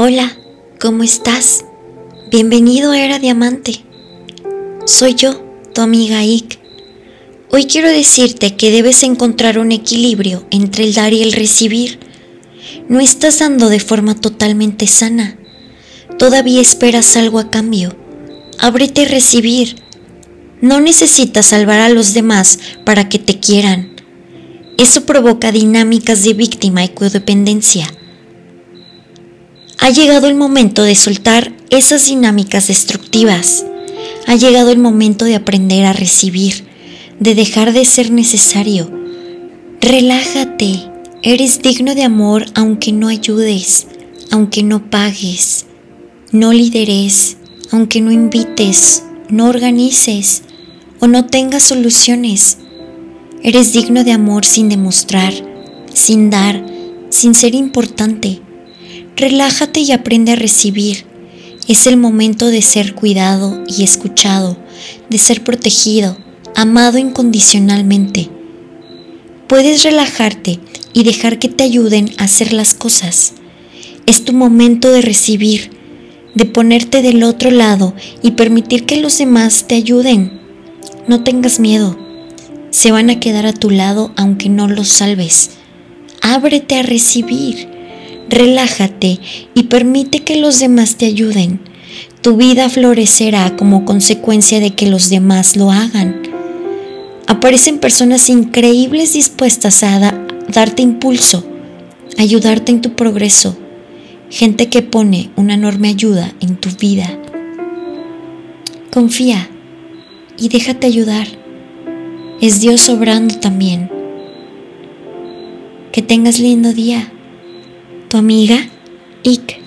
Hola, ¿cómo estás? Bienvenido a Era Diamante. Soy yo, tu amiga Ike. Hoy quiero decirte que debes encontrar un equilibrio entre el dar y el recibir. No estás dando de forma totalmente sana. Todavía esperas algo a cambio. Ábrete a recibir. No necesitas salvar a los demás para que te quieran. Eso provoca dinámicas de víctima y codependencia ha llegado el momento de soltar esas dinámicas destructivas. Ha llegado el momento de aprender a recibir, de dejar de ser necesario. Relájate, eres digno de amor aunque no ayudes, aunque no pagues, no lideres, aunque no invites, no organices o no tengas soluciones. Eres digno de amor sin demostrar, sin dar, sin ser importante. Relájate y aprende a recibir. Es el momento de ser cuidado y escuchado, de ser protegido, amado incondicionalmente. Puedes relajarte y dejar que te ayuden a hacer las cosas. Es tu momento de recibir, de ponerte del otro lado y permitir que los demás te ayuden. No tengas miedo. Se van a quedar a tu lado aunque no los salves. Ábrete a recibir relájate y permite que los demás te ayuden. Tu vida florecerá como consecuencia de que los demás lo hagan. Aparecen personas increíbles dispuestas a darte impulso, ayudarte en tu progreso, gente que pone una enorme ayuda en tu vida. Confía y déjate ayudar. Es Dios obrando también. Que tengas lindo día tu amiga Ike.